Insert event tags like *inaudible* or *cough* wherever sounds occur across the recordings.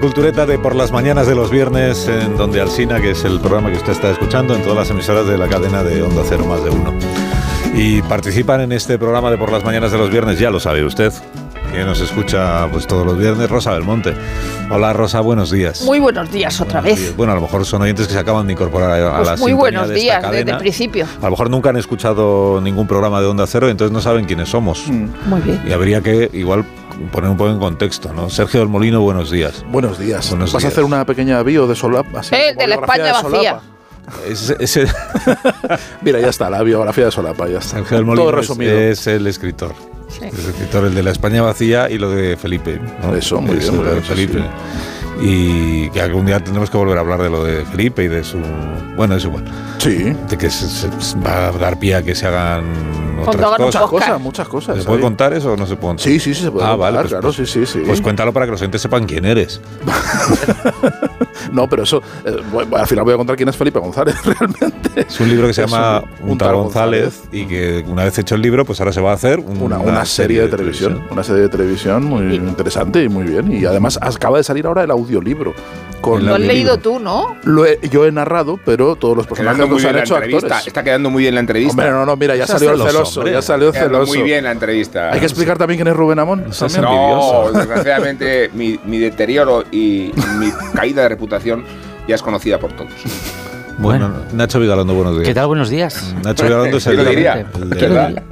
Cultureta de por las mañanas de los viernes, en donde Alsina, que es el programa que usted está escuchando en todas las emisoras de la cadena de Onda Cero más de uno. Y participan en este programa de por las mañanas de los viernes, ya lo sabe usted, que nos escucha pues todos los viernes, Rosa Belmonte. Hola Rosa, buenos días. Muy buenos días otra Buenos vez. días. Bueno, a lo mejor son oyentes que se acaban de incorporar a, a Pues la muy buenos de días cadena. desde el principio. A lo mejor nunca han escuchado ningún programa de Onda Cero y entonces no saben quiénes somos. Muy bien. Y habría que igual poner un poco en contexto, ¿no? Sergio del Molino, buenos días. Buenos días. Buenos ¿Vas días. a hacer una pequeña bio de solapa? así, Eh, de la España vacía. solapa? Ese- ese- *laughs* Mira, ya está, la biografía de solapa, ya está. Sergio del Molino Todo es- resumido. Es, el escritor. Sí. Es el escritor, el de la España vacía y lo de Felipe. ¿no? Eso, muy Eso, bien, muy lo de bien, sí, Felipe. Y que algún día tendremos que volver a hablar de lo de Felipe y de su... Bueno, es igual. Sí. De que se, se- va a dar pie a que se hagan otras cosas. Muchas cosas, muchas cosas. ¿Se puede ahí. contar eso o no se puede contar? Sí, sí, sí, se puede Ah, contar, vale, pues, claro, pues- sí, sí, sí. Pues cuéntalo para que los oyentes sepan quién eres. *laughs* No, pero eso, eh, bueno, al final voy a contar quién es Felipe González, *laughs* realmente. Es un libro que se Es llama un- Un tal González y que una vez hecho el libro, pues ahora se va a hacer un- Una, una serie de televisión, una serie de televisión muy interesante y muy bien. Y además acaba de salir ahora el audiolibro. Con Lo has leído tú, ¿no? Lo he- yo he narrado, pero todos los personajes los han hecho actores. Está quedando muy bien la entrevista. Hombre, no, no, mira, ya salió el celoso, celoso, hombre. ya salió celoso. muy bien la entrevista. Hay que explicar también quién es Rubén Amón. No, desgraciadamente mi, mi deterioro y mi caída de reputación ya es admitida por todos. Bueno, Nacho Vigalondo, buenos días. ¿Qué tal? Buenos días. Nacho Vigalondo es el, ¿Quién lo diría? el de- ¿Quién lo diría?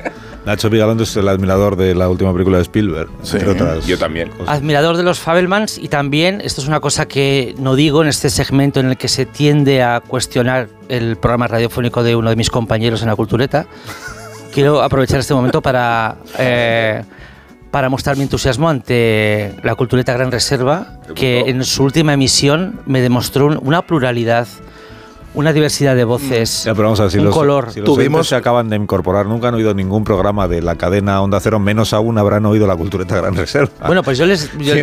Nacho Vigalondo es el admirador de la última película de Spielberg, Sí, entre otras. yo también. cosas. Admirador de los Fabelmans y también, esto es una cosa que no digo en este segmento en el que se tiende a cuestionar el programa radiofónico de uno de mis compañeros en la cultureta. *laughs* Quiero aprovechar este momento para, eh, para mostrar mi entusiasmo ante la cultureta Gran Reserva, que en su última emisión me demostró un- una pluralidad, una diversidad de voces, Ya, pero vamos a ver, si un los, color. si los Tuvimos- se acaban de incorporar, nunca han oído ningún programa de la cadena Onda Cero, menos aún habrán oído la cultureta Gran Reserva. Bueno, pues yo les... *laughs* yo-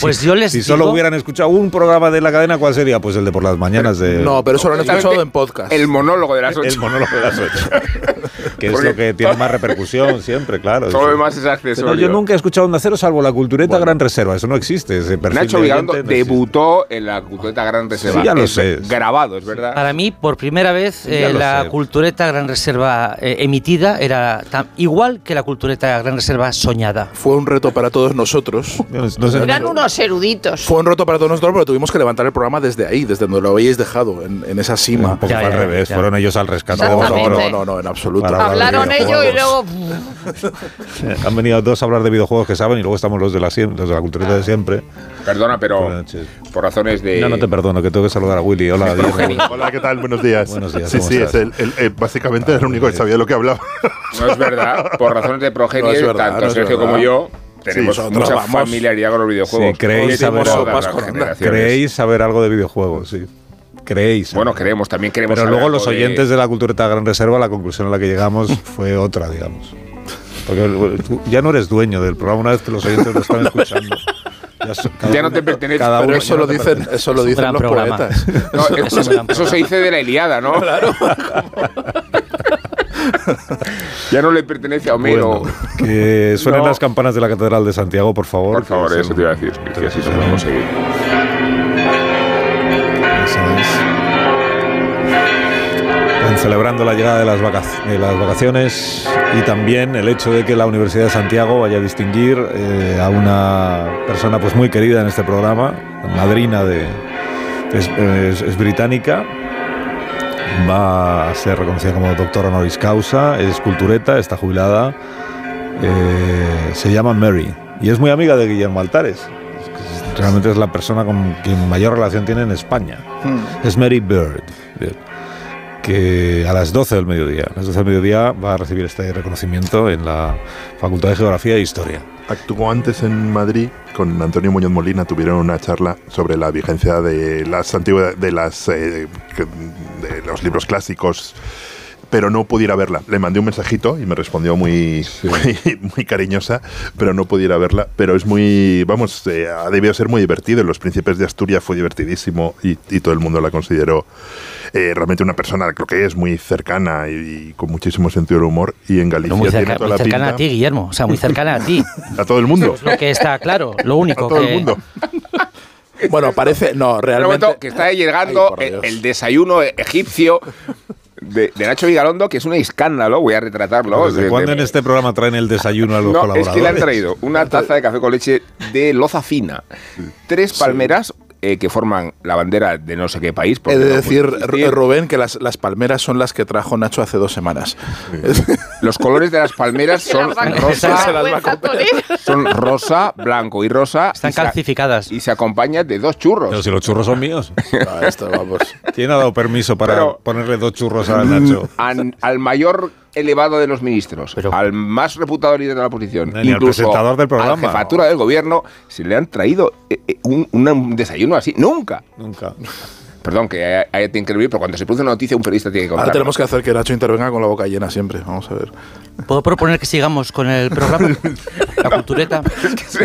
pues si, yo les si solo digo- hubieran escuchado un programa de la cadena, ¿cuál sería? Pues el de por las mañanas de... No, pero eso lo han escuchado en podcast. El monólogo de las el ocho. monólogo de las ocho. *laughs* que es lo que tiene *laughs* más repercusión siempre, claro. Todo Eso. lo demás es Pero accesorio. yo nunca he escuchado Onda Cero salvo la cultureta Bueno. Gran Reserva. Eso no existe. Ese Nacho de Vigalondo no debutó en la cultureta Gran Reserva. Sí, ya lo Es sé. Grabado, es verdad. Para mí, por primera vez, eh, la sé. cultureta Gran Reserva eh, emitida era tan- igual que la cultureta Gran Reserva soñada. Fue un reto para todos nosotros. *laughs* No, no sé- Eran unos eruditos. Fue un reto para todos nosotros, pero tuvimos que levantar el programa desde ahí, desde donde lo habéis dejado, en, en esa un cima. poco Ya, fue al ya, revés. ya. Fueron ellos al rescate No, no, no, no, en absoluto. Hablaron ellos y luego. *laughs* Han venido dos a hablar de videojuegos que saben y luego estamos los de la, los de la cultureta de siempre. Perdona, pero por razones de. No, no te perdono, que tengo que saludar a Willy. Hola, Diego. Hola, ¿qué tal? Buenos días. Buenos días, Sí, ¿cómo sí, estás? es el, el- el- básicamente era el único que sabía de lo que hablaba. No es verdad. Por razones de progenie, No verdad, tanto no Sergio verdad. como yo tenemos nosotros mucha vamos- familiaridad con los videojuegos. Sí, creéis saber algo. Creéis saber de videojuegos, sí. Creéis. Bueno, creemos, también queremos Pero saber luego algo los de- oyentes de la cultureta Gran Reserva, la conclusión a la que llegamos *laughs* fue otra, digamos. Porque bueno, tú ya no eres dueño del programa una vez que los oyentes lo están *laughs* escuchando. Ya, so- cada Ya no te pertenece. cada Pero uno eso lo no dicen, pertenece. eso lo dicen los programa. poetas. No, *laughs* Es un eso, se dice de la Iliada, ¿no? Claro. *laughs* ya no le pertenece a Homero. Bueno, que suenen No. las campanas de la Catedral de Santiago, por favor. Por favor, eso es te iba a decir. Que así se puede conseguir. Eso es. Celebrando la llegada de las, vaca- de las vacaciones y también el hecho de que la Universidad de Santiago vaya a distinguir eh, a una persona pues muy querida en este programa, madrina de es, es- es británica va a ser reconocida como doctora honoris causa, es cultureta, está jubilada, eh, se llama Mary y es muy amiga de Guillermo Altares. Realmente es la persona con quien mayor relación tiene en España. Es Mary Bird, que a las 12 del mediodía, a las 12 del mediodía va a recibir este reconocimiento en la Facultad de Geografía e Historia. Actuó antes en Madrid con Antonio Muñoz Molina, tuvieron una charla sobre la vigencia de las antiguas, de las eh, de los libros clásicos pero no pudiera verla. Le mandé un mensajito y me respondió muy, muy, *laughs* muy cariñosa, pero no pudiera verla. Pero es muy, vamos, eh, ha debido ser muy divertido. En Los Príncipes de Asturias fue divertidísimo y, y todo el mundo la consideró eh, realmente una persona, creo que es muy cercana y, y con muchísimo sentido del humor. Y en Galicia No, muy, tiene cerca- toda muy la cercana pinta a ti, Guillermo. O sea, muy cercana a ti. *laughs* a todo el mundo. Es lo que está claro. Lo A único todo que. el mundo. Bueno, parece. No, realmente. momento, que está Ay, llegando por el, Dios. el desayuno egipcio de, de Nacho Vigalondo, que es un escándalo, voy a retratarlo. ¿Desde De- cuándo de- en este programa traen el desayuno a los no, es colaboradores? que le han traído una taza de café con leche de loza fina, tres palmeras eh, que forman la bandera de no sé qué país. He de no decir, existir. Rubén, que las, las palmeras son las que trajo Nacho hace dos semanas. Los colores de las palmeras *laughs* son rosa, son rosa, blanco y rosa. Están y se- calcificadas. Y se acompaña de dos churros. Pero si los churros son míos. *laughs* Ah, esto, vamos. ¿Quién ha dado permiso para Pero- ponerle dos churros a Nacho? An- al mayor elevado de los ministros, Pero- al más reputado líder de la oposición, Ni al incluso presentador del a la programa. jefatura del gobierno, se le han traído eh, eh, un, un desayuno así. Nunca. Nunca. Perdón, que hay, hay que intervenir, pero cuando se produce una noticia, un periodista tiene que Ahora contarlo. tenemos que hacer que Nacho intervenga con la boca llena siempre. Vamos a ver. ¿Puedo proponer que sigamos con el programa? *laughs* La cultureta.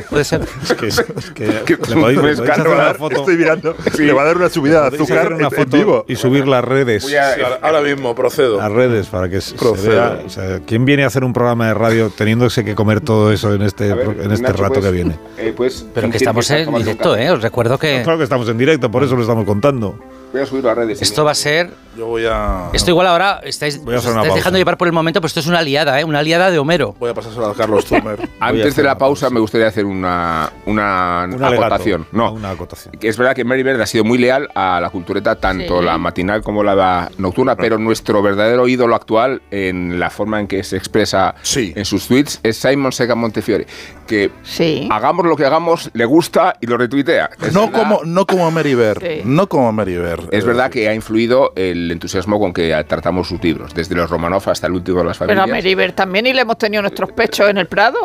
Puede ser. Es que, es que Que le podéis, le podéis hacer escándalo. una foto, Estoy mirando. Le va a dar una subida de azúcar una en, en foto vivo. y subir las redes. A- Ahora mismo procedo. Las redes para que se, se vea. O sea, ¿quién viene a hacer un programa de radio teniéndose que comer todo eso en este, ver, en este Nacho, rato pues, que viene? eh, pues, Pero que estamos en directo. ¿eh? Os recuerdo que Claro que estamos en directo, por eso lo estamos contando. Voy a subirlo a redes. esto va a ser. Yo voy a. Esto igual ahora estáis, Voy a os hacer una estáis pausa. dejando llevar por el momento, pero esto es una liada, ¿eh? Una liada de Homero. Voy a pasárselo *laughs* a Carlos Turner. Antes de la pausa, pausa. me gustaría hacer una, una, Un alegato, acotación. No, Una acotación. que es verdad que Mary Bird ha sido muy leal a la cultureta, tanto Sí. la matinal como la nocturna, pero nuestro verdadero ídolo actual en la forma en que se expresa Sí. en sus tweets es Simon Sega Montefiore, que Sí. hagamos lo que hagamos, le gusta y lo retuitea. Es No verdad- como, no como Mary Bear. Sí. No como Mary Bear. Es verdad que ha influido el entusiasmo con que tratamos sus libros, desde los Romanov hasta el último de las Pero a familias. Meriver también y le hemos tenido nuestros pechos en el Prado.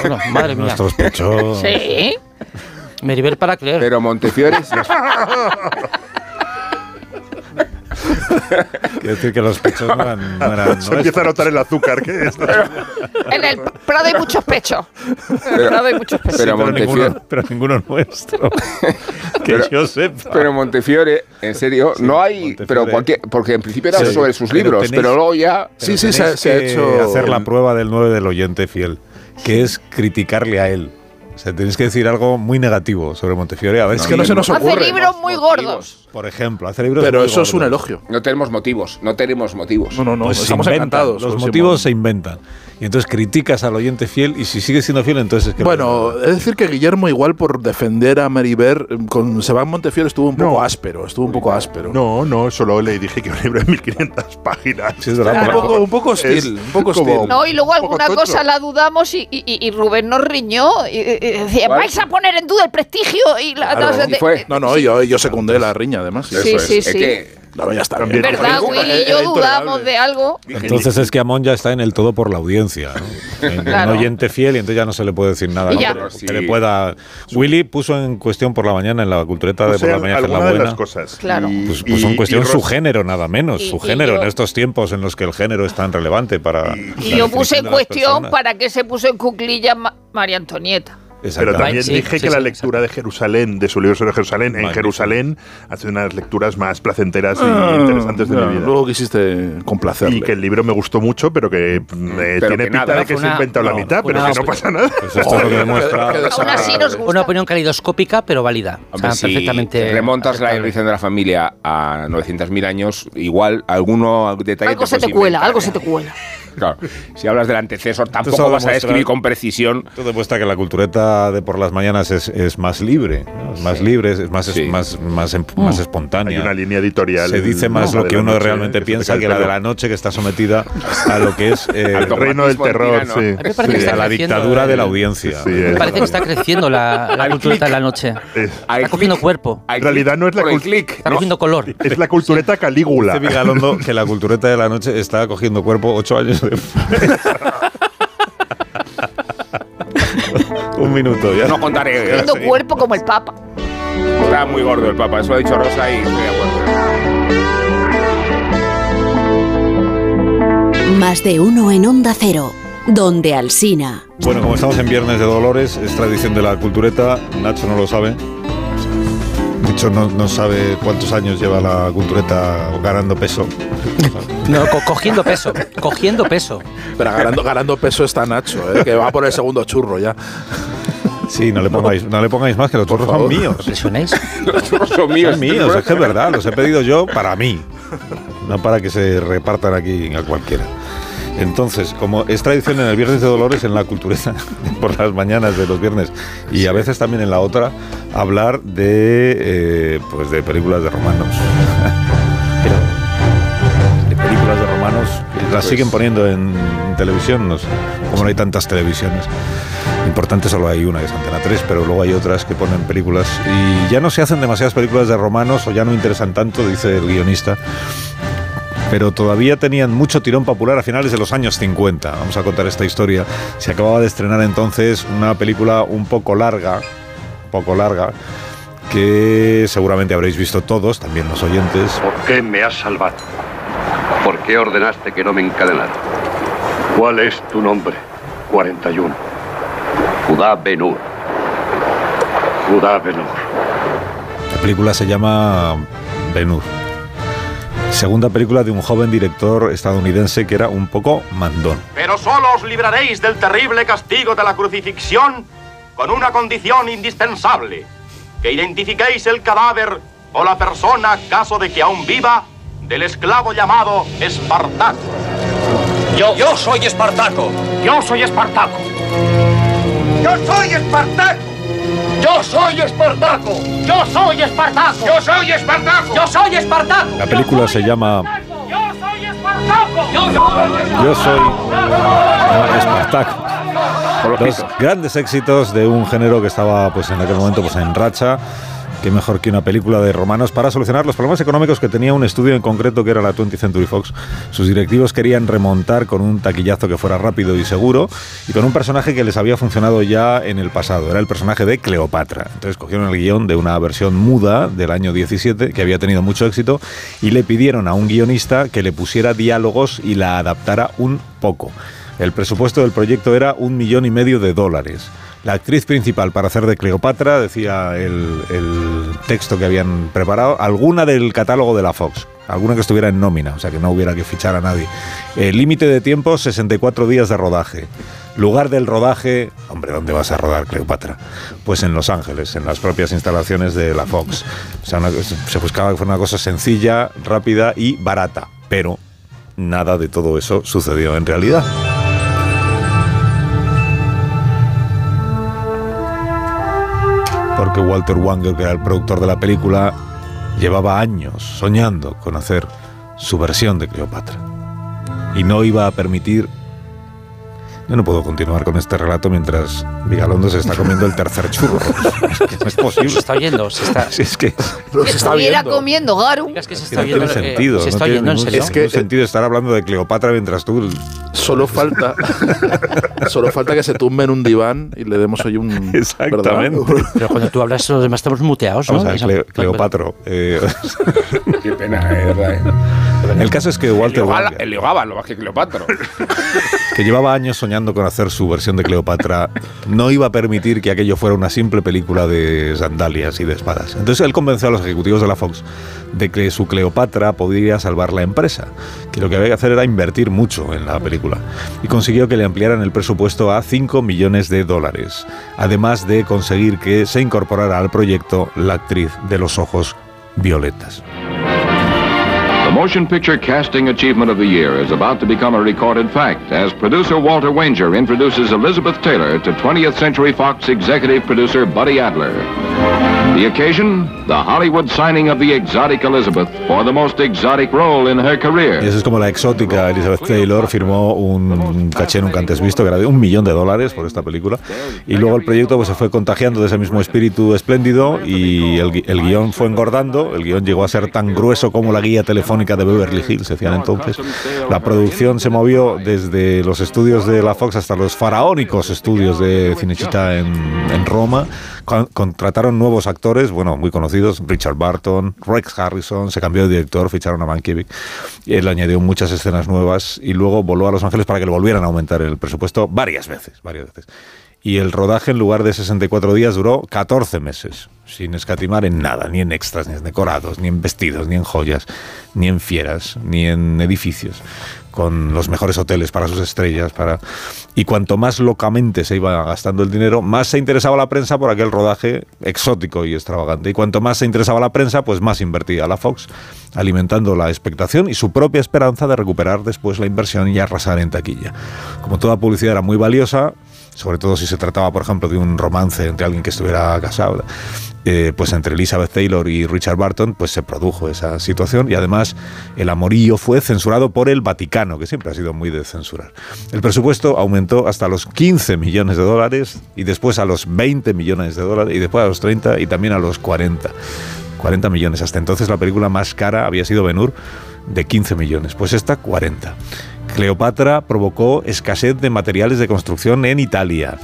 Bueno, madre mía. Nuestros pechos. Sí. Meribel para creer. Pero Montefiore *laughs* Quiero decir que los pechos no eran. No eran *laughs* Se empieza a notar el azúcar que es. En el Prado hay muchos pechos. En el Prado hay muchos pechos. pero pero, Montefiore, ninguno, pero ninguno nuestro. *laughs* que Pero- yo sepa. Pero Montefiore, en serio, no hay. Montefiore. Pero cualquier, porque en principio era Sí, sobre sus pero libros, tenéis- pero luego ya. Sí, sí, se, se ha hecho. hacer la prueba del 9 del oyente fiel, que es criticarle a él. O sea, tenéis que decir algo muy negativo sobre Montefiore. A ver Es si- que no se nos Hace ocurre. libros muy gordos. Por ejemplo, hace libros. Pero muy eso es un gordos. elogio. No tenemos motivos, no tenemos motivos. No, no, no. Pues estamos encantados. Los motivos Simón. se inventan. Y entonces criticas al oyente fiel y si sigue siendo fiel, entonces es que. Bueno, es decir que Guillermo, igual por defender a Mary Bear, con Sebán Montefiore estuvo un poco No. áspero. Estuvo un poco áspero. No, no, solo le dije que un libro de 1500 *laughs* páginas. Sí, es verdad, Un pero- poco, un poco hostil. Es un poco como- hostil. No, y luego Un alguna cosa la dudamos y, y- y- Rubén nos riñó. Y, y- decía, ¿Cuál? vais a poner en duda el prestigio y la. Claro. no. No, no, yo, yo secundé la riña, además. Sí, es. sí, Es sí. que No, ya está También. bien. ¿Verdad, Willy y yo dudamos de algo? Entonces es que Amón ya está en el todo por la audiencia. ¿no? *laughs* En Claro. Un oyente fiel y entonces ya no se le puede decir nada. ¿no? Que, le pueda. Willy puso en cuestión por la mañana en la cultureta de O sea, por la mañana hacer la alguna de buena. las cosas. Claro. Y- Pues puso y- en cuestión su género, nada menos. Y- su género yo- en estos tiempos en los que el género es tan relevante para. Y yo puse en cuestión para qué se puso en cuclillas Ma- María Antonieta. Pero también Sí, dije sí, que la sí, lectura de Jerusalén, de su libro sobre Jerusalén, en. Jerusalén, ha sido una de las lecturas más placenteras y Ah, interesantes de ya, mi vida. Luego quisiste complacerle. Y que el libro me gustó mucho, pero que eh, Pero tiene que pinta nada, de que fue se ha una- inventado la no, mitad, pero una- que no pasa nada. Pues esto es lo que demuestra. qué Aún así nos gusta. Una opinión calidoscópica, pero válida. O sea, Hombre, si perfectamente. remontas la evolución de la familia a 900.000 años, igual alguno detalle Algo se te cuela, inventar, algo se te cuela. Claro, si hablas del antecesor, tampoco vas a demuestra- describir con precisión. Esto demuestra que la cultureta de por las mañanas es, es más libre, ¿no? es más libre, es más, Sí. más, más, em- más Hay espontánea. una línea editorial. Se dice más ¿no? lo que uno noche, realmente que piensa que la el de la noche que está sometida a lo que es *laughs* eh, Al reino del terror, sí. A mí sí, a la dictadura el- de la audiencia. Sí, Me es parece que está creciendo la, la cultureta de la noche. Está cogiendo cuerpo. En realidad no es la por el cul- clic, Está cogiendo color. es la cultureta calígula. Vigalondo que la cultureta de la noche está cogiendo cuerpo ocho años después. *laughs* Un minuto ya. No contaré. Sí. cuerpo como el Papa. Está muy gordo el Papa, eso lo ha dicho Rosa y estoy de acuerdo. Más de uno en Onda Cero, donde Alsina. Bueno, como estamos en Viernes de Dolores, es tradición de la cultureta. Nacho no lo sabe. De hecho, no, no sabe cuántos años lleva la cultureta ganando peso. *laughs* No, co- cogiendo peso. Cogiendo peso. Pero ganando, ganando peso está Nacho, ¿eh? que va por el segundo churro ya. Sí, no le pongáis, no le pongáis más, que los churros son míos. ¿Presionéis? *laughs* Los churros son míos. Son míos, es que es verdad, los he pedido yo para mí, no para que se repartan aquí a cualquiera. Entonces, como es tradición en el Viernes de Dolores, en la cultureta, *laughs* por las mañanas de los viernes, y a veces también en la otra, hablar de, eh, pues de películas de romanos. de películas de romanos, las siguen poniendo en televisión, no sé, como no hay tantas televisiones. Importante solo hay una, que es Antena 3, pero luego hay otras que ponen películas y ya no se hacen demasiadas películas de romanos o ya no interesan tanto, dice el guionista, pero todavía tenían mucho tirón popular a finales de los años 50. Vamos a contar esta historia. Se acababa de estrenar entonces una película un poco larga, un poco larga, que seguramente habréis visto todos, también los oyentes. ¿Por qué me has salvado? ¿Por qué ordenaste que no me encadenara? ¿Cuál es tu nombre? 41. Judá Benur. Judá Benur. La película se llama Ben-Hur. Segunda película de un joven director estadounidense que era un poco mandón. Pero solo os libraréis del terrible castigo de la crucifixión con una condición indispensable, que identifiquéis el cadáver o la persona, caso de que aún viva, del esclavo llamado Espartaco. Yo, yo soy Espartaco. Yo soy Espartaco. Yo soy Espartaco. Yo soy Espartaco. Yo soy Espartaco. Yo soy Espartaco. Yo soy Espartaco. La película se llama Yo soy Espartaco. Los grandes éxitos de un género que estaba pues en aquel momento pues en racha. Qué mejor que una película de romanos para solucionar los problemas económicos que tenía un estudio en concreto que era la 20th Century Fox. Sus directivos querían remontar con un taquillazo que fuera rápido y seguro y con un personaje que les había funcionado ya en el pasado. Era el personaje de Cleopatra. Entonces cogieron el guion de una versión muda del año 17 que había tenido mucho éxito y le pidieron a un guionista que le pusiera diálogos y la adaptara un poco. El presupuesto del proyecto era un millón y medio de dólares. La actriz principal para hacer de Cleopatra, decía el, texto que habían preparado, alguna del catálogo de la Fox, alguna que estuviera en nómina, o sea que no hubiera que fichar a nadie. El límite de tiempo, 64 días de rodaje. Lugar del rodaje, hombre, ¿dónde vas a rodar Cleopatra? Pues en Los Ángeles, en las propias instalaciones de la Fox. O sea, se buscaba que fuera una cosa sencilla, rápida y barata, pero nada de todo eso sucedió en realidad. Porque Walter Wanger, que era el productor de la película, llevaba años soñando con hacer su versión de Cleopatra. Y no iba a permitir... Yo no puedo continuar con este relato mientras Vigalondo se está comiendo el tercer churro. *laughs* Es que no es posible. Se está oyendo, se está. Si es que Que estuviera comiendo Garu. Es que se está no tiene oyendo. eh, sentido. se no está tiene oyendo en ningún, serio. Es que- ningún sentido estar hablando de Cleopatra mientras tú... Solo falta, *laughs* solo falta que se tumbe en un diván y le demos hoy un. *laughs* Exactamente. ¿verdad? Pero cuando tú hablas, los demás estamos muteados, ¿no? Vamos a ver, Cleopatro. eh, Qué pena, eh, verdad. El caso es que Walter Wanger... Eliogaba, lo más que Cleopatra. *laughs* que llevaba años soñando con hacer su versión de Cleopatra, no iba a permitir que aquello fuera una simple película de sandalias y de espadas. Entonces él convenció a los ejecutivos de la Fox de que su Cleopatra podría salvar la empresa, que lo que había que hacer era invertir mucho en la película. Y consiguió que le ampliaran el presupuesto a 5 millones de dólares, además de conseguir que se incorporara al proyecto la actriz de los ojos violetas. Motion picture casting achievement of the year is about to become a recorded fact as producer Walter Wanger introduces Elizabeth Taylor to 20th Century Fox executive producer Buddy Adler. The occasion, the Hollywood signing of the exotic Elizabeth for the most exotic role in her career. Y eso es como la exótica Elizabeth Taylor firmó un caché nunca antes visto, que era de un millón de dólares por esta película. Y luego el proyecto pues, se fue contagiando de ese mismo espíritu espléndido y el, el guion fue engordando. El guion llegó a ser tan grueso como la guía telefónica de Beverly Hills, se hacían entonces. La producción se movió desde los estudios de la Fox hasta los faraónicos estudios de Cinecittà en, en Roma. Con- contrataron nuevos actores, bueno, muy conocidos, Richard Barton, Rex Harrison, se cambió de director, ficharon a Mankiewicz, él añadió muchas escenas nuevas y luego voló a Los Ángeles para que le volvieran a aumentar el presupuesto varias veces, varias veces. Y el rodaje en lugar de 64 días duró 14 meses, sin escatimar en nada, ni en extras, ni en decorados, ni en vestidos, ni en joyas, ni en fieras, ni en edificios, con los mejores hoteles para sus estrellas, para y cuanto más locamente se iba gastando el dinero, más se interesaba la prensa por aquel rodaje exótico y extravagante. Y cuanto más se interesaba la prensa, pues más invertía la Fox, alimentando la expectación y su propia esperanza de recuperar después la inversión y arrasar en taquilla. Como toda publicidad era muy valiosa, sobre todo si se trataba, por ejemplo, de un romance entre alguien que estuviera casado, eh, pues entre Elizabeth Taylor y Richard Barton, pues se produjo esa situación y además el amorío fue censurado por el Vaticano, que siempre ha sido muy de censurar. El presupuesto aumentó hasta los 15 millones de dólares y después a los 20 millones de dólares y después a los 30 y también a los 40. 40 millones. Hasta entonces la película más cara había sido Ben Hur de 15 millones, pues esta 40. Cleopatra provocó escasez de materiales de construcción en Italia.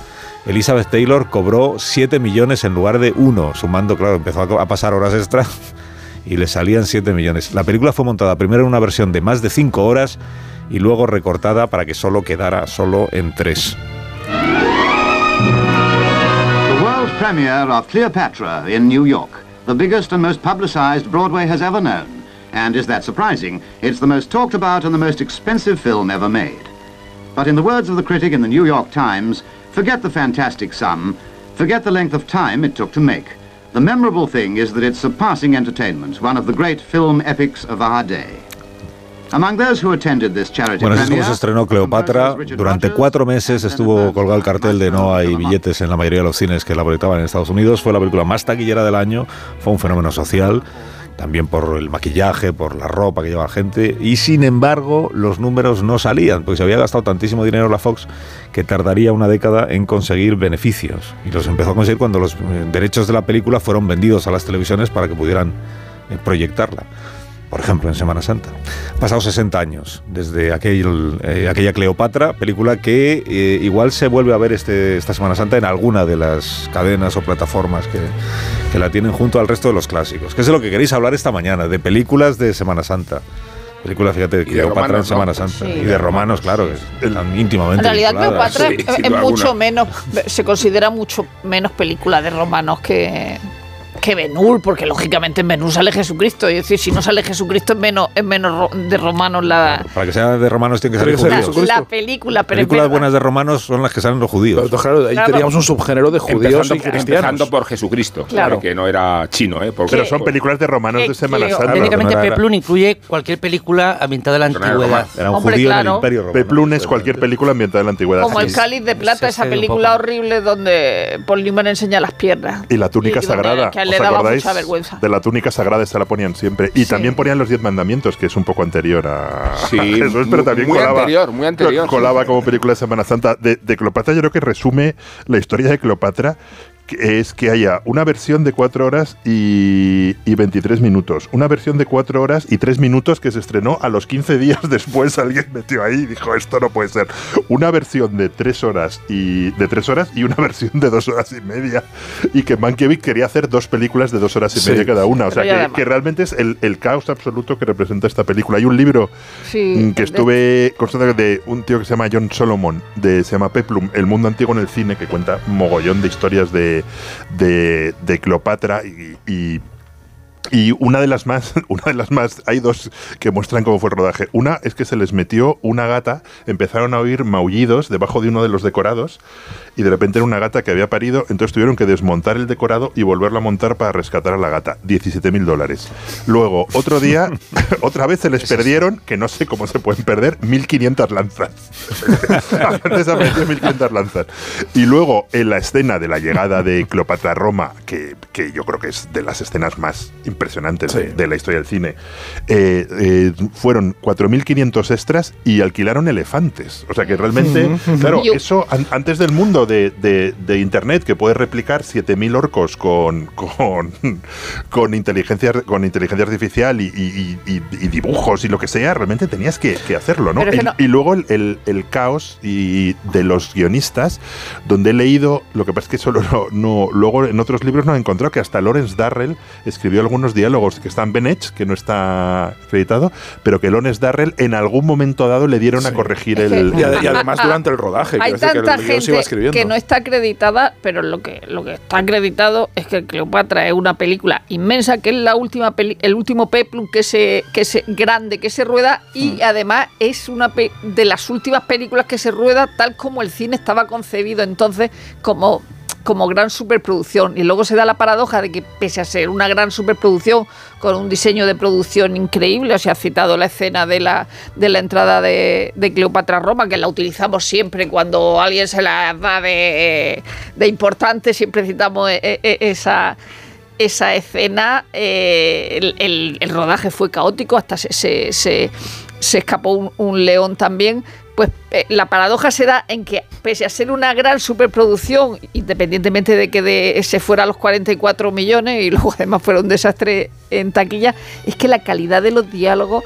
Elizabeth Taylor cobró 7 millones en lugar de 1, sumando, claro, empezó a pasar horas extra *laughs* y le salían 7 millones. La película fue montada primero en una versión de más de 5 horas y luego recortada para que solo quedara solo en 3. The world premiere of Cleopatra in New York, the biggest and most publicized Broadway has ever known. And is that surprising? It's the most talked about and the most expensive film ever made. But in the words of the critic in the New York Times, forget the fantastic sum, forget the length of time it took to make. The memorable thing is that it's surpassing entertainment, one of the great film epics of our day. Among those who attended this charity Bueno, así es como se estrenó Cleopatra. Durante cuatro meses estuvo colgado el cartel de no hay billetes en la mayoría de los cines que la proyectaban en Estados Unidos. Fue la película más taquillera del año. Fue un fenómeno social. También por el maquillaje, por la ropa que lleva la gente. Y sin embargo, los números no salían, porque se había gastado tantísimo dinero la Fox que tardaría una década en conseguir beneficios. Y los empezó a conseguir cuando los eh, derechos de la película fueron vendidos a las televisiones para que pudieran eh, proyectarla por ejemplo, en Semana Santa. Pasados 60 años desde aquel, eh, aquella Cleopatra, película que eh, igual se vuelve a ver este, esta Semana Santa en alguna de las cadenas o plataformas que, que la tienen junto al resto de los clásicos. Que es de lo que queréis hablar esta mañana, de películas de Semana Santa. Películas, fíjate, de Cleopatra en. Semana Santa. Sí. Y de romanos, claro, que están íntimamente En realidad. Cleopatra Sí, es- es mucho menos, se considera mucho menos película de romanos que, que Ben Hur, porque lógicamente en Ben Hur sale Jesucristo. Es decir, si no sale Jesucristo es menos, es menos de romanos la, Para que sea de romanos tiene que que ser la, judíos. la película. Pero es Películas buenas de romanos son las que salen los judíos. Pero, claro, ahí Claro. teníamos un subgénero de judíos Empezando, y cristianos. empezando por Jesucristo, Claro. que no era chino, ¿eh? Porque- Pero son películas de romanos de Eh, Semana Cleo, Santa. Técnicamente Peplum incluye cualquier película ambientada en la antigüedad. Era un Hombre, judío en el. Imperio Romano. Peplum es cualquier película ambientada en la antigüedad. Como el cáliz de plata, esa película horrible donde Paul Newman enseña las piernas. Y la túnica sagrada, Que a él ¿os le daba acordáis? mucha vergüenza. De la túnica sagrada, esa la ponían siempre. Y Sí. también ponían los Diez Mandamientos, que es un poco anterior a, *laughs* Sí, Jesús, pero también muy colaba, anterior, muy anterior, colaba sí. como película de Semana Santa. De, de Cleopatra yo creo que resume la historia de Cleopatra, es que haya una versión de 4 horas y, y 23 minutos, una versión de 4 horas y 3 minutos que se estrenó a los 15 días *laughs* después alguien metió ahí y dijo esto no puede ser, una versión de 3 horas y de 3 horas y una *laughs* versión de 2 horas y media. Y que Mankiewicz quería hacer dos películas de 2 horas y Sí. media cada una, o sea que, realmente es el, el caos absoluto que representa esta película. Hay un libro Sí, Mm, que estuve constando de un tío que se llama John Solomon, de, se llama Peplum, El mundo antiguo en el cine, que cuenta mogollón de historias de, de, Cleopatra y Y una de las más, *laughs* una de las más, hay dos que muestran cómo fue el rodaje. Una es que se les metió una gata, empezaron a oír maullidos debajo de uno de los decorados y de repente era una gata que había parido, entonces tuvieron que desmontar el decorado y volverla a montar para rescatar a la gata. 17 mil dólares. Luego, otro día, *laughs* *laughs* otra vez se les perdieron, que no sé cómo se pueden perder, 1.500 lanzas. Antes apareció 1.500 lanzas. Y luego, en la escena de la llegada de Cleopatra a Roma, que, que yo creo que es de las escenas más impresionantes de, de la historia del cine, eh, eh, fueron 4.500 extras y alquilaron elefantes. O sea que realmente, *laughs* claro, eso an- antes del mundo de, de- de Internet, que puede replicar 7.000 orcos con, *laughs* con, con, inteligencia, con inteligencia artificial y, y- y- y dibujos y lo que sea, realmente tenías que, que hacerlo, ¿no? Que Y- no- Y luego el, el- el caos y de los guionistas, donde he leído, lo que pasa es que solo no, no- luego en otros libros no he encontrado que hasta Lawrence Darrell escribió algunos diálogos que están Ben Edge, que no está acreditado, pero que Lawrence Darrell en algún momento dado le dieron a corregir Es que- el... Y, ade- y además durante el rodaje, Hay decir que el tanta guion se iba gente escribiendo. que no está acreditada, pero lo que, lo que está acreditado es que Cleopatra es una película inmensa, que es la última peli- el último peplum que se, que se grande que se rueda y Mm. además es una pe- de las últimas películas que se rueda tal como el cine estaba concebido entonces como como gran superproducción y luego se da la paradoja de que pese a ser una gran superproducción con un diseño de producción increíble, o sea, citado la escena de la, de la entrada de, de Cleopatra a Roma, que la utilizamos siempre cuando alguien se la da de, de importante, siempre citamos e- e- esa, esa escena. eh, el, rodaje fue caótico, hasta se, se- se- se escapó un león también. Pues eh, la paradoja se da en que, pese a ser una gran superproducción, independientemente de que de, se fuera a los 44 millones y *laughs* luego además fuera un desastre en taquilla, es que la calidad de los diálogos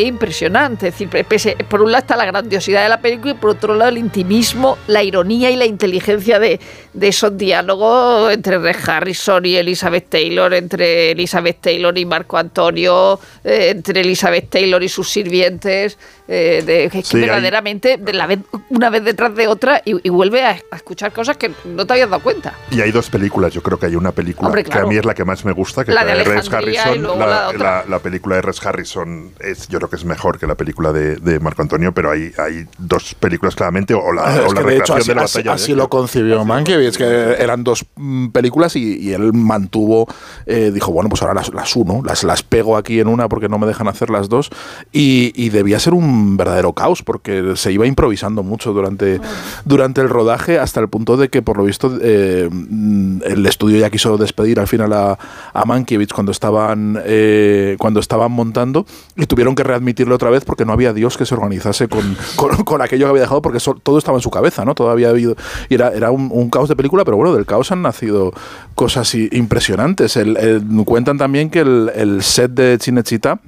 es impresionante. Es decir, pese- por un lado está la grandiosidad de la película y por otro lado el intimismo, la ironía y la inteligencia de, de esos diálogos entre Red Harrison y Elizabeth Taylor, entre Elizabeth Taylor y Marco Antonio, eh, entre Elizabeth Taylor y sus sirvientes. eh, de, es que Sí, hay- verdaderamente de la vez, una vez detrás de otra y, y vuelve a, a escuchar cosas que no te habías dado cuenta. Y hay dos películas, yo creo que hay una película Hombre, que claro. a mí es la que más me gusta, que La es la de Res Harrison. La, la- la película de Res Harrison es, yo creo que es mejor que la película de, de Marco Antonio, pero hay, hay dos películas claramente, o la, o es la de hecho así, de la así- batalla. de- así lo concibió Mankiewicz, que eran dos mm, películas y, y él mantuvo, eh, dijo, bueno, pues ahora las, las uno, las, las pego aquí en una porque no me dejan hacer las dos y, y debía ser un verdadero caos porque se iba improvisando mucho durante, durante el rodaje hasta el punto de que por lo visto eh, mm, el estudio ya quiso despedir al final a, a Mankiewicz cuando estaban, eh, cuando estaban montando y tuvieron que readmitirlo otra vez porque no había Dios que se organizase con, *laughs* con, aquello que había dejado porque so- todo estaba en su cabeza, ¿no? Todo había habido. y Era, era un, caos de película, pero bueno, del caos han nacido cosas impresionantes. El- cuentan también que el, el set de Cinecittà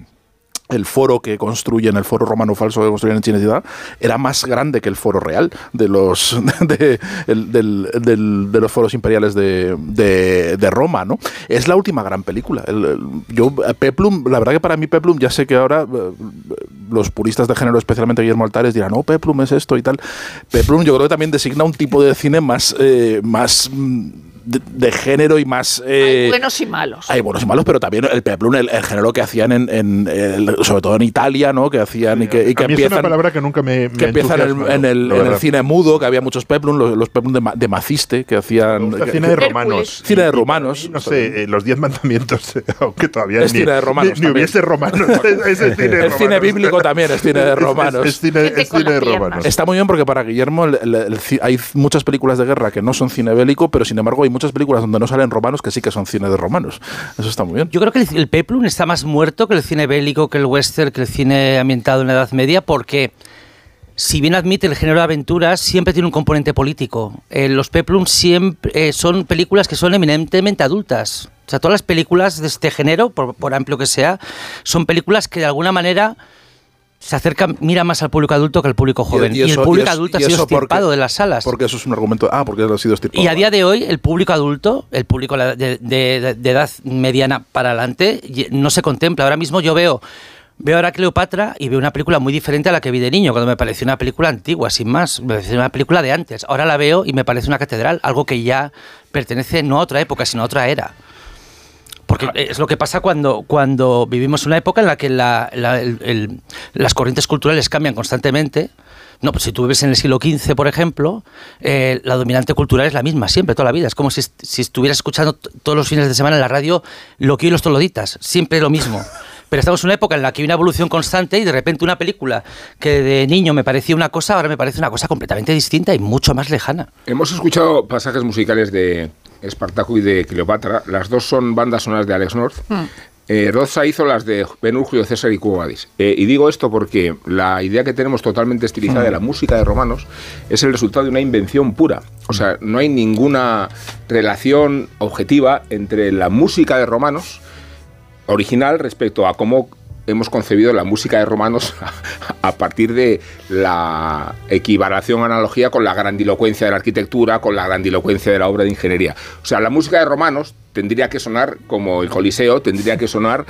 el foro que construyen, el foro romano falso que construyen en Cinecittà, era más grande que el foro real de los, *laughs* de, el- del- de los foros imperiales de, de- de Roma, ¿no? Es la última gran película. El- el- yo, eh, Peplum, la verdad que para mí Peplum, ya sé que ahora eh, los puristas de género, especialmente Guillermo Altares, dirán, no, Peplum es esto y tal. Peplum yo creo que también designa un tipo de cine más, eh, más mm, de, de género y más... eh, Buenos y malos. hay buenos y malos, pero también el peplum, el, el género que hacían en, en el- sobre todo en Italia, ¿no? Que hacían y que, y que a mí es una empiezan palabra que nunca me, me que empiezan en, el, en el cine mudo, que había muchos peplum, los, los peplum de, Ma- de Maciste, que hacían... que- cine de romanos. Cine de Y- y romanos. No sé, eh, los diez mandamientos, *laughs* aunque todavía Es ni, cine de romanos ni, ni hubiese romanos. *laughs* es, es cine de El cine bíblico también es cine de *laughs* Es- es- romanos. Es, cine, es cine de romanos. Está muy bien porque para Guillermo el- el- el ci- hay muchas películas de guerra que no son cine bélico, pero sin embargo hay muchas películas donde no salen romanos que sí que son cine de romanos. Eso está muy bien. Yo creo que el, peplum está más muerto que el cine bélico, que el western, que el cine ambientado en la Edad Media, porque si bien admite el género de aventuras, siempre tiene un componente político. Eh, los peplum siempre eh, son películas que son eminentemente adultas. O sea, todas las películas de este género, por amplio que sea, son películas que de alguna manera se acercan, mira más al público adulto que al público joven. Y, eso- el público eso- adulto ha sido porque- extirpado de las salas. Porque eso es un argumento. Ah, porque ha sido estirpado. Y a día de hoy, el público adulto, el público de, de- de- de edad mediana para adelante, no se contempla. Ahora mismo yo veo, veo ahora Cleopatra y veo una película muy diferente a la que vi de niño, cuando me pareció una película antigua, sin más. Me pareció una película de antes. Ahora la veo y me parece una catedral, algo que ya pertenece no a otra época, sino a otra era. Porque es lo que pasa cuando, cuando vivimos una época en la que la- la- el- el- las corrientes culturales cambian constantemente. No, pues si tú vives en el siglo XV, por ejemplo, eh, la dominante cultural es la misma, siempre, toda la vida. Es como si, si estuvieras escuchando todos los fines de semana en la radio lo que hoy los toloditas, siempre lo mismo. *laughs* Pero estamos en una época en la que hay una evolución constante y de repente una película que de niño me parecía una cosa, ahora me parece una cosa completamente distinta y mucho más lejana. Hemos escuchado pasajes musicales de Espartaco y de Cleopatra. Las dos son bandas sonoras de Alex North. Eh, Roza hizo las de Ben Julio César y Cubo Gadis. Eh, y digo esto porque la idea que tenemos totalmente estilizada de la música de romanos es el resultado de una invención pura. O sea, no hay ninguna relación objetiva entre la música de romanos original respecto a cómo hemos concebido la música de romanos *laughs* a partir de la equivalación, analogía con la grandilocuencia de la arquitectura, con la grandilocuencia de la obra de ingeniería. O sea, la música de romanos tendría que sonar como el Coliseo, tendría que sonar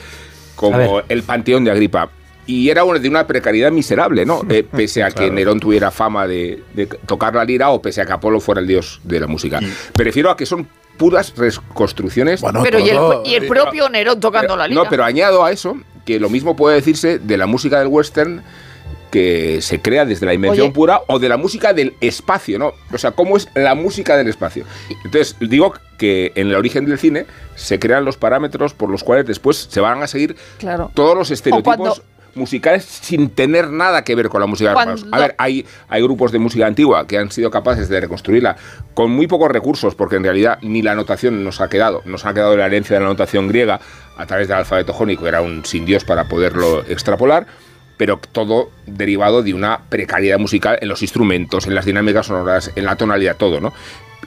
como el Panteón de Agripa. Y era una- de una precariedad miserable, ¿no? Eh, *laughs* pese a que Nerón tuviera fama de, de tocar la lira o pese a que Apolo fuera el dios de la música. Prefiero a que son puras reconstrucciones. pero y el, y el propio Nerón tocando Pero- la lira. No, pero añado a eso que lo mismo puede decirse de la música del western que se crea desde la invención Oye. pura o de la música del espacio, ¿no? O sea, ¿cómo es la música del espacio? Entonces, digo que en el origen del cine se crean los parámetros por los cuales después se van a seguir Claro. todos los estereotipos musicales sin tener nada que ver con la música de Cuando- romanos. A ver, hay, hay grupos de música antigua que han sido capaces de reconstruirla con muy pocos recursos, porque en realidad ni la notación nos ha quedado. Nos ha quedado la herencia de la notación griega a través del alfabeto jónico, era un sin Dios para poderlo extrapolar, pero todo derivado de una precariedad musical en los instrumentos, en las dinámicas sonoras, en la tonalidad, todo, ¿no?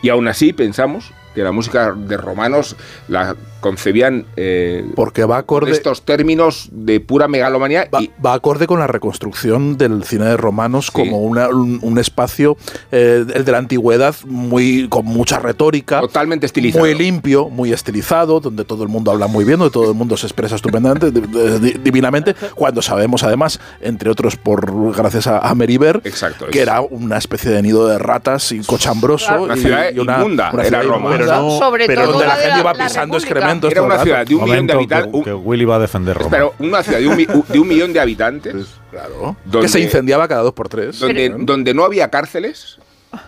Y aún así pensamos que la música de romanos la concebían eh, Porque va acorde, estos términos de pura megalomanía va, y va acorde con la reconstrucción del cine de romanos como una- un, un espacio, eh, el de la antigüedad, muy con mucha retórica. totalmente estilizado. Muy limpio, muy estilizado, donde todo el mundo habla muy bien, donde todo el mundo se expresa estupendamente, di- di- divinamente, cuando sabemos además, entre otros por gracias a, a Meriver, Exacto, que es- era una especie de nido de ratas y cochambroso. Una y- ciudad y una, inmunda, una era ciudad Roma. inmunda, Pero no- Sobre pero todo donde la gente iba pisando República. Era una ciudad de un millón de habitantes. que, que Willy va a defender Roma. Pero una ciudad de un, mi- de un millón de habitantes Claro. Donde- que se incendiaba cada dos por tres. donde, donde no había cárceles,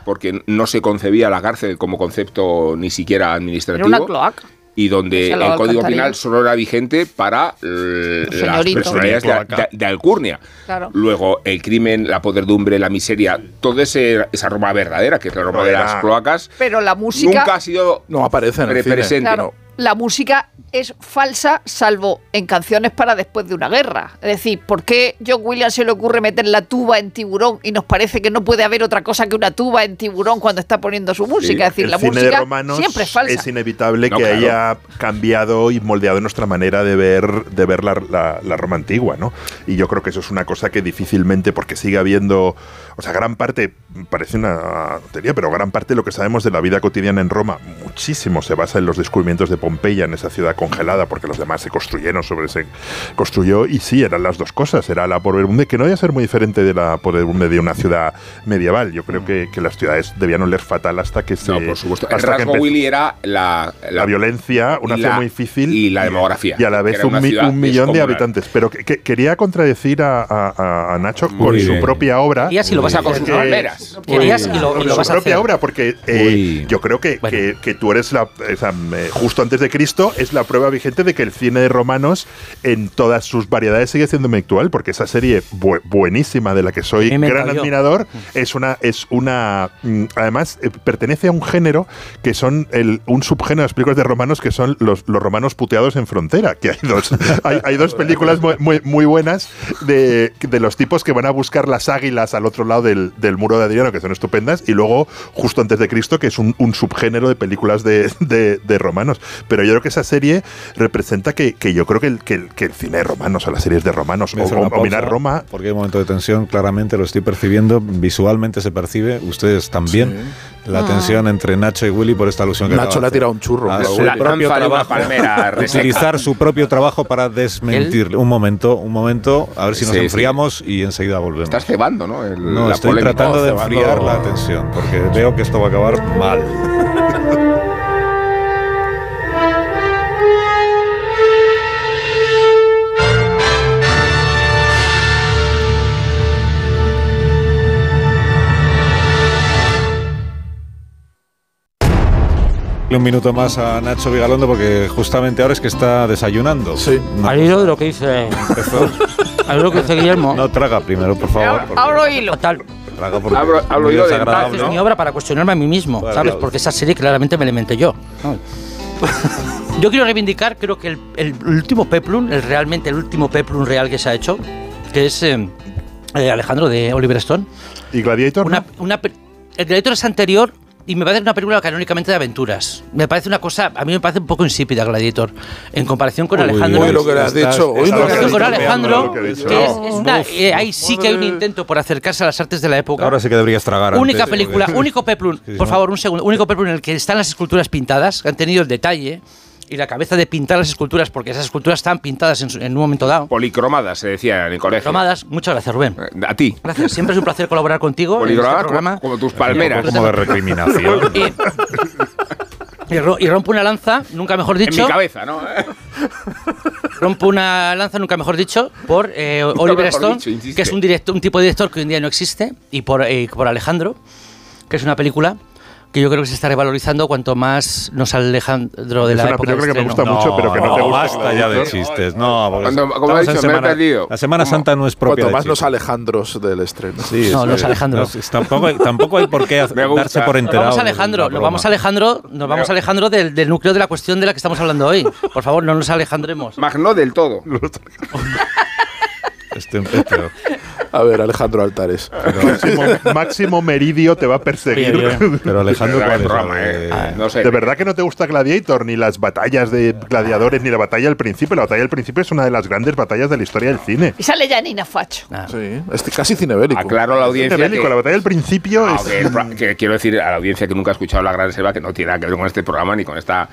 porque no se concebía la cárcel como concepto ni siquiera Era administrativo. una cloaca. y donde el código penal solo era vigente para eh, las personalidades de, de- de alcurnia. Claro. Luego, el crimen, la poderdumbre, la miseria, toda esa Roma verdadera, que es la Roma No de las cloacas, Pero la música. nunca ha sido No aparece en el cine. presente. Claro, la música es falsa, salvo en canciones para después de una guerra. Es decir, ¿por qué John Williams se le ocurre meter la tuba en tiburón y nos parece que no puede haber otra cosa que una tuba en tiburón cuando está poniendo su música? es decir, la cine de música romanos siempre es falsa. inevitable No, que claro. haya cambiado y moldeado nuestra manera de ver, de ver la, la- la Roma antigua, ¿no? Y yo creo que eso es una cosa que difícilmente, porque sigue habiendo, o sea, gran parte, parece una tontería, pero gran parte de lo que sabemos de la vida cotidiana en Roma, muchísimo se basa en los descubrimientos de Pompeya, en esa ciudad congelada, porque los demás se construyeron sobre ese, construyó, y sí, eran las dos cosas, era la podredumbre, que no debía ser muy diferente de la podredumbre de una ciudad medieval. Yo creo que, que las ciudades debían oler fatal hasta que se... No, por supuesto. El hasta que rasgo empezó- Willy era la, la violencia, una y ciudad la- muy difícil. y la demografía, Y a la vez un, mi- millón de habitantes. Pero que, que- quería contradecir a, a- a Nacho Muy con su propia obra. Y lo vas a con sus hacer. palmeras. Querías y lo, y lo su vas a propia hacer. obra, porque eh, yo creo que, Bueno. que, que tú eres la. esa, eh, justo antes de Cristo, es la prueba vigente de que el cine de romanos, en todas sus variedades, sigue siendo muy actual, porque esa serie bu- buenísima de la que soy gran yo. admirador, es una. Es una mm, además, eh, pertenece a un género que son el, un subgénero de las películas de romanos que son los, los romanos puteados en frontera. Que hay dos, *laughs* hay, hay dos películas muy, muy, muy buenas de, de los tipos que van a buscar las águilas al otro lado del, del muro de Adriano, que son estupendas, y luego, justo antes de Cristo, que es un, un subgénero de películas de, de- de romanos. Pero yo creo que esa serie representa que, que yo creo que el, que, el, que el cine de romanos o las series de romanos o, o- o mirar Roma. Porque hay un momento de tensión, claramente lo estoy percibiendo, visualmente se percibe, ustedes también, la tensión entre Nacho y Willy por esta alusión que Nacho le ha tirado un churro. a pero su. La propio trabajo, palmera *laughs* utilizar su propio trabajo para desmentirle. Un momento, un momento, a ver si nos Sí, sí. enfriamos y enseguida volvemos. Estás cebando, ¿no? El- No, la estoy polémica. tratando de enfriar la tensión, porque veo que esto va a acabar mal. Un minuto más a Nacho Vigalondo porque justamente ahora es que está desayunando. Sí. No, Al hilo de lo que dice. Al hilo de lo que dice Guillermo. no traga primero, por favor. Ahora hilo. Total. traga porque hablo muy yo de. Es mi obra para cuestionarme a mí mismo, Bueno, ¿sabes? claro. Porque esa serie claramente me la inventé yo. Yo quiero reivindicar, creo que el, el último Peplum, el realmente el último Peplum real que se ha hecho, que es eh, eh, Alejandro de Oliver Stone. ¿Y Gladiator? Una, no? una pe- el Gladiator es anterior y me parece una película canónicamente de aventuras. Me parece una cosa, a mí me parece un poco insípida Gladiator en comparación con Uy, Alejandro. Uy, lo que le has dicho, lo que has con. Alejandro, que es, una- eh, ahí sí que hay un intento por acercarse a las artes de la época. Ahora sí que deberías tragar. Única antes, película, porque- *laughs* único peplum, por favor, un segundo, único peplum en el que están las esculturas pintadas, que han tenido el detalle y la cabeza de pintar las esculturas, porque esas esculturas están pintadas en, su- en un momento dado. Policromadas, se decía en el colegio. Cromadas, muchas gracias, Rubén. Eh, A ti. Gracias, siempre es un placer colaborar contigo en este Policromadas programa. como, como tus palmeras. Como de recriminación. *laughs* Y, y ro- y rompo una lanza, nunca mejor En dicho. mi cabeza, ¿no? Rompo una lanza, nunca mejor dicho, por eh, Oliver Stone, dicho, que es un, directo, un tipo de director que hoy en día no existe, y por, eh, por Alejandro, que es una película que yo creo que se está revalorizando cuanto más nos Alejandro de Es la una época película que me gusta estreno. mucho, pero que no te gusta. Basta ya de chistes. No, Cuando- como he dicho, me he semana- perdido. La Semana. Santa no es propia Cuanto de más los. Alejandros del estreno. Sí, No, los es. Alejandro. No, es- tampoco, hay, tampoco hay por qué darse por Nos enterado. vamos a Alejandro, nos vamos a Alejandro, nos vamos a Alejandro del, del núcleo de la cuestión de la que estamos hablando hoy. Por favor, no nos alejandremos. Más no del todo. Este- este- *laughs* A ver, Alejandro Altares. Máximo, Máximo Meridio te va a perseguir. Oye, oye. pero Alejandro, ¿cuál el es? de- eh. No sé. ¿De verdad que no te gusta Gladiator? Ni las batallas de gladiadores, ni la batalla del principio. La batalla del principio es una de las grandes batallas de la historia del cine. Y sale Janina Facho. Nah. Sí, es casi cinebélico. Aclaro a la audiencia Bélico, que, La batalla del principio Ah, es... pro- que quiero decir a la audiencia que nunca ha escuchado La Gran Reserva que no tiene nada que ver con este programa ni con esta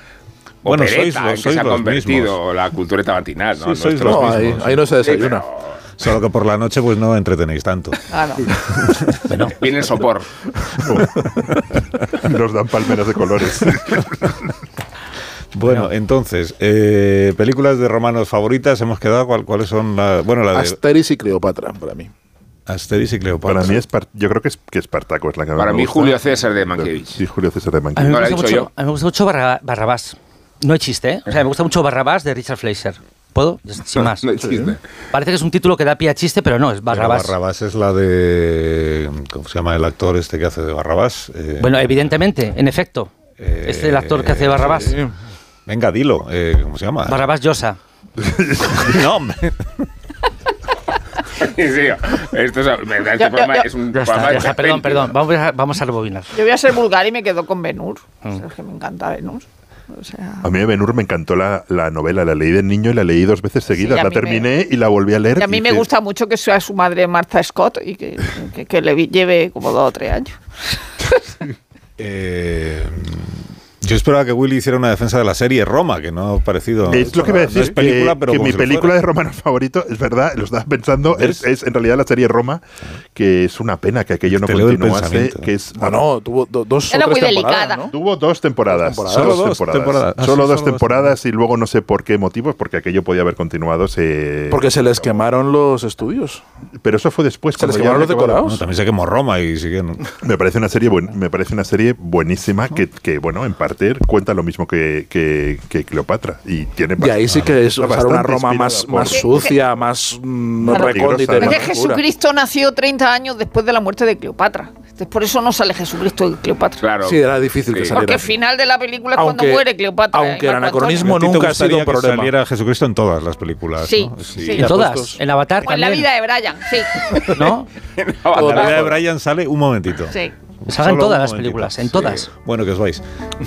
Bueno, opereta sois los- en que sois se ha convertido mismos. la cultureta matinal. ¿no? Sí, sois Nuestro- los No, ahí, mismos. ahí no se Sí, desayuna. pero Solo que por la noche pues no entretenéis tanto. Ah, no. Bueno, Viene el sopor. *laughs* Nos dan palmeras de colores. Bueno, entonces, eh, películas de romanos favoritas, hemos quedado, ¿cuál- ¿cuáles son? La, bueno, la de Asteris y Cleopatra, para mí. Asterix y Cleopatra. Para mí, Espar- yo creo que, es, que Espartaco es la que Para me mí, gusta. Julio César de Mankiewicz. Sí, Julio César de a mí Mankiewicz. me No, gusta dicho mucho, a mí me gusta mucho Barra- Barrabás. No hay chiste, ¿eh? O sea, me gusta mucho Barrabás de Richard Fleischer. ¿Puedo? Sin más. *laughs* No. Parece que es un título que da pie a chiste, pero no, es Pero Barrabás. Barrabás es la de. ¿Cómo se llama el actor este que hace de Barrabás? Eh, Bueno, evidentemente, en efecto. eh, Este es el actor que hace Barrabás. sí. Venga, dilo. eh, ¿Cómo se llama? Barrabás Llosa. *laughs* no, hombre. *laughs* Sí, esto es, este programa es un Ya está, programa ya está, de perdón, perdón. Vamos a, vamos a rebobinar. Yo voy a ser vulgar y me quedo con Benur. Mm. O sea, es que me encanta Benur. O sea, A mí de Ben-Hur me encantó la, la novela, la leí de niño y la leí dos veces seguidas. la me- terminé y la volví a leer. y a mí me gusta mucho que sea su madre Martha Scott y que, que- que le vi- lleve como dos o tres años. *laughs* Eh, yo esperaba que Willy hiciera una defensa de la serie Roma, que no ha parecido. Es lo que iba a no es película, que, pero que como mi película de fuera. romanos favorito, es verdad, lo estaba pensando, es, es en realidad la serie Roma, que es una pena que aquello no Te continuase, que es... Bueno, tuvo do- dos Era muy temporadas, delicada. ¿no? Tuvo dos temporadas. Dos temporadas. Solo dos temporadas. Ah, sí, Solo solo dos dos temporadas y luego no sé por qué motivos, porque aquello podía haber continuado. Se... Porque se les quemaron los estudios. Pero eso fue después. Se les quemaron los decorados. También se quemó Roma y siguen. Me parece una serie buen- me parece una serie buenísima que, que, bueno en parte cuenta lo mismo que, que, que Cleopatra y tiene Y ahí sí que es está o sea, una Roma más, más sucia, más mm, Claro. recóndita. Es que. Jesucristo nació 30 años después de la muerte de Cleopatra. Entonces, por eso no sale Jesucristo de Cleopatra. Claro. Sí, era difícil que Sí. saliera. Porque el final de la película es Aunque- cuando muere Cleopatra. aunque ¿eh? el Marco anacronismo ¿A ti te nunca ha sido un que problema. saliera Jesucristo en todas las películas. Sí, ¿no? sí. En todas. En Avatar O en la también. vida de Brian, sí. ¿No? *laughs* En la vida de Brian sale un momentito. sí. Salgan Solo todas un las películas, en Sí. todas. Bueno, que os vais.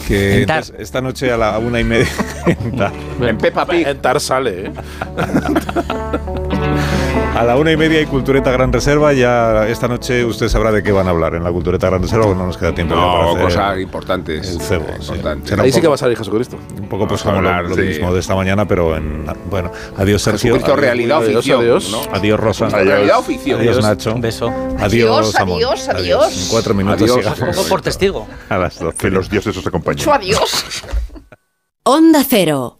Que En Tar. entonces, esta noche a la una y media. *laughs* en Tar. En Peppa Pig. En Tar sale, ¿eh? *laughs* a la una y media hay Cultureta Gran Reserva. Ya esta noche usted sabrá de qué van a hablar en la Cultureta Gran Reserva, porque no nos queda tiempo para No, hacer cosas importantes. el cebo. sí. Ahí sí que va a salir Jesucristo. Un poco pues Vamos como lo, hablar lo de- mismo de esta mañana, pero en. Bueno, adiós Sergio. Jesucristo, realidad Adiós, ficción. adiós. ¿no? Adiós Rosa. ¿Realidad o ficción? Adiós Nacho. Un beso. Adiós, Adiós, Amón. adiós, adiós. En cuatro minutos Adiós. sigamos. Un poco por testigo. A las 12. que los dioses os acompañen Mucho adiós. *laughs* Onda Cero,